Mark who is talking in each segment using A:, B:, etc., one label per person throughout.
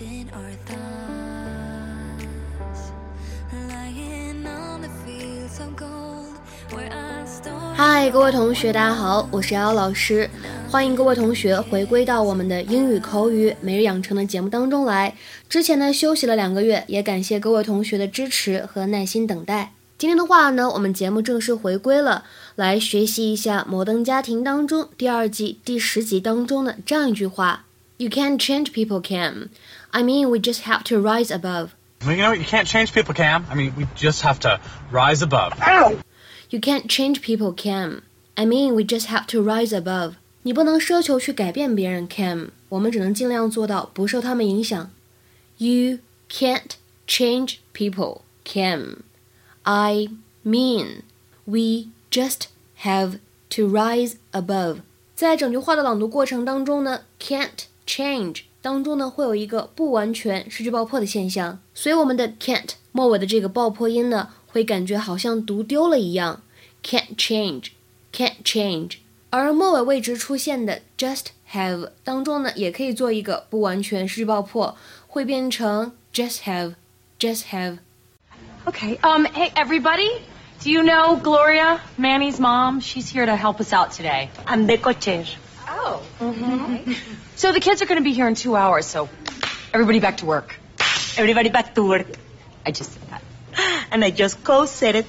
A: in our thoughts, lying on the fields of gold where I stored.
B: 嗨，各位同学，大家好，我是瑶瑶老师，欢迎各位同学回归到我们的英语口语每日养成的节目当中来。之前呢休息了两个月，也感谢各位同学的支持和耐心等待。今天的话呢，我们节目正式回归了，来学习一下《摩登家庭》当中第二季第十集当中的这样一句话：You can't change people, Cam. I mean, we just have to rise above.
C: Well, you know what? You can't change people, Cam. I mean, we just have to rise above.
B: You can't change people, Cam. I mean, we just have to rise above. 你不能奢求去改变别人，Cam。我们只能尽量做到不受他们影响。You can't change people, Cam. I mean, we just have to rise above. 在整句话的朗读过程当中呢，can't change 当中呢会有一个不完全失去爆破的现象，所以我们的 can't 末尾的这个爆破音呢，会感觉好像读丢了一样。can't change, can't change。而末尾位置出现的 just have 当中呢，也可以做一个不完全失去爆破，会变成 just have, just have。
D: Okay. Um. Hey, everybody. Do you know Gloria, Manny's mom? She's here to help us out today.
E: I'm the coaches.
D: Oh. So the kids are going to be here in two hours. So everybody back to work.
E: Everybody back to work.
D: I just said that.
E: And I just co-said it.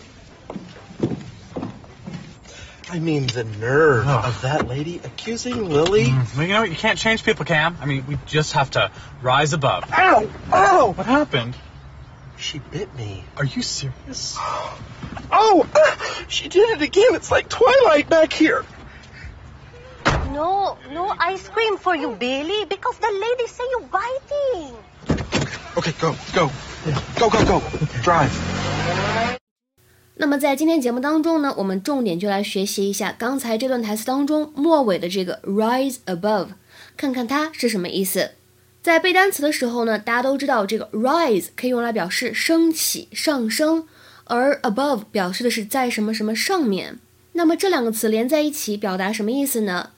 F: I mean, the nerve
C: Ugh.
F: of that lady accusing Lily.
C: Well, you know what? You can't change people, Cam. I mean, we just have to rise above.
F: Ow! Ow!
C: What happened?
F: She bit me.
C: Are you serious?
F: Oh! uh, She did it again. It's like Twilight back here.
E: No, no ice cream for you, Billy, because the lady say you biting.
F: Okay, go, go. Go, go, go. Drive.
B: 那么在今天节目当中呢，我们重点就来学习一下刚才这段台词当中末尾的这个 rise above，看看它是什么意思。在背单词的时候呢，大家都知道这个 rise 可以用来表示升起、上升，而 above 表示的是在什么什么上面。那么这两个词连在一起表达什么意思呢？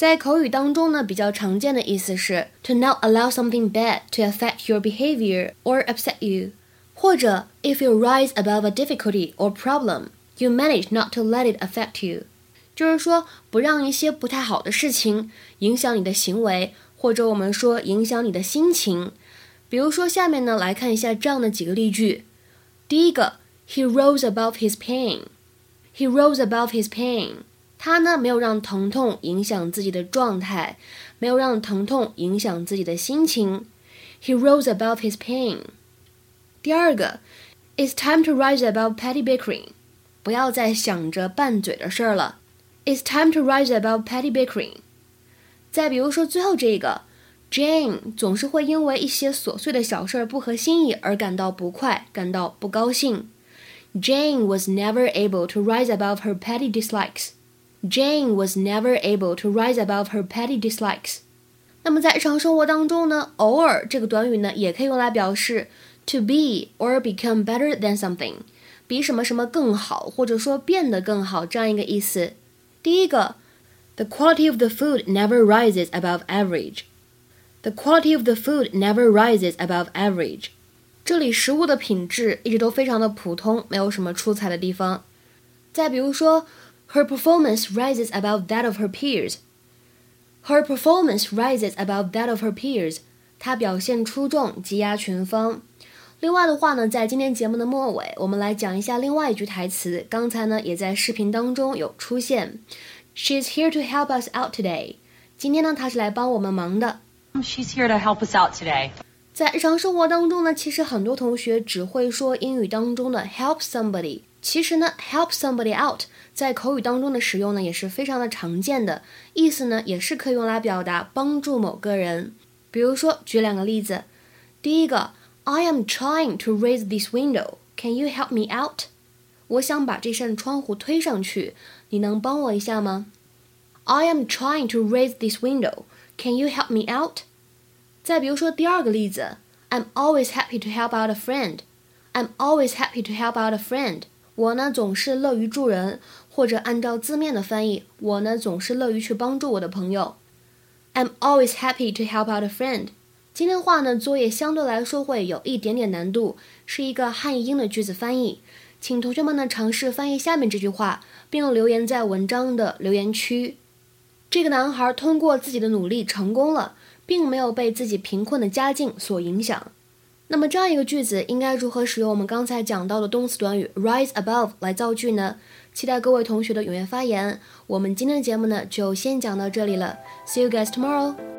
B: 在口语当中呢，比较常见的意思是 to not allow something bad to affect your behavior or upset you，或者 if you rise above a difficulty or problem, you manage not to let it affect you，就是说不让一些不太好的事情影响你的行为，或者我们说影响你的心情。比如说下面呢来看一下这样的几个例句。第一个，He rose above his pain. He rose above his pain. 他呢没有让疼痛影响自己的状态，没有让疼痛影响自己的心情。He rose above his pain. 第二个，It's time to rise above petty bickering. 不要再想着拌嘴的事儿了。It's time to rise above petty bickering. 再比如说最后这个，Jane 总是会因为一些琐碎的小事儿不合心意而感到不快，感到不高兴。Jane was never able to rise above her petty dislikes. Jane was never able to rise above her petty dislikes. 那么在日常生活当中呢，偶尔这个短语呢也可以用来表示 to be or become better than something，比什么什么更好，或者说变得更好这样一个意思。第一个，The quality of the food never rises above average. The quality of the food never rises above average. 这里食物的品质一直都非常的普通，没有什么出彩的地方。再比如说 ，Her performance rises above that of her peers. Her performance rises above that of her peers. 她表现出众，技压群芳。另外的话呢，在今天节目的末尾，我们来讲一下另外一句台词。刚才呢，也在视频当中有出现。She's here to help us out today. 今天呢，她是来帮我们忙的。
D: She's here to help us out today.
B: 在日常生活当中呢，其实很多同学只会说英语当中的 help somebody。其实呢，help somebody out 在口语当中的使用呢，也是非常的常见的，意思呢也是可以用来表达帮助某个人。比如说，举两个例子。第一个，I am trying to raise this window. Can you help me out？我想把这扇窗户推上去，你能帮我一下吗？I am trying to raise this window. Can you help me out？再比如说第二个例子，I'm always happy to help out a friend. I'm always happy to help out a friend. 我呢总是乐于助人，或者按照字面的翻译，我呢总是乐于去帮助我的朋友。I'm always happy to help out a friend. 今天话呢，作业相对来说会有一点点难度，是一个汉译英的句子翻译，请同学们呢尝试翻译下面这句话，并留言在文章的留言区。这个男孩通过自己的努力成功了，并没有被自己贫困的家境所影响。那么这样一个句子应该如何使用我们刚才讲到的动词短语 rise above 来造句呢？期待各位同学的踊跃发言。我们今天的节目呢就先讲到这里了，See you guys tomorrow。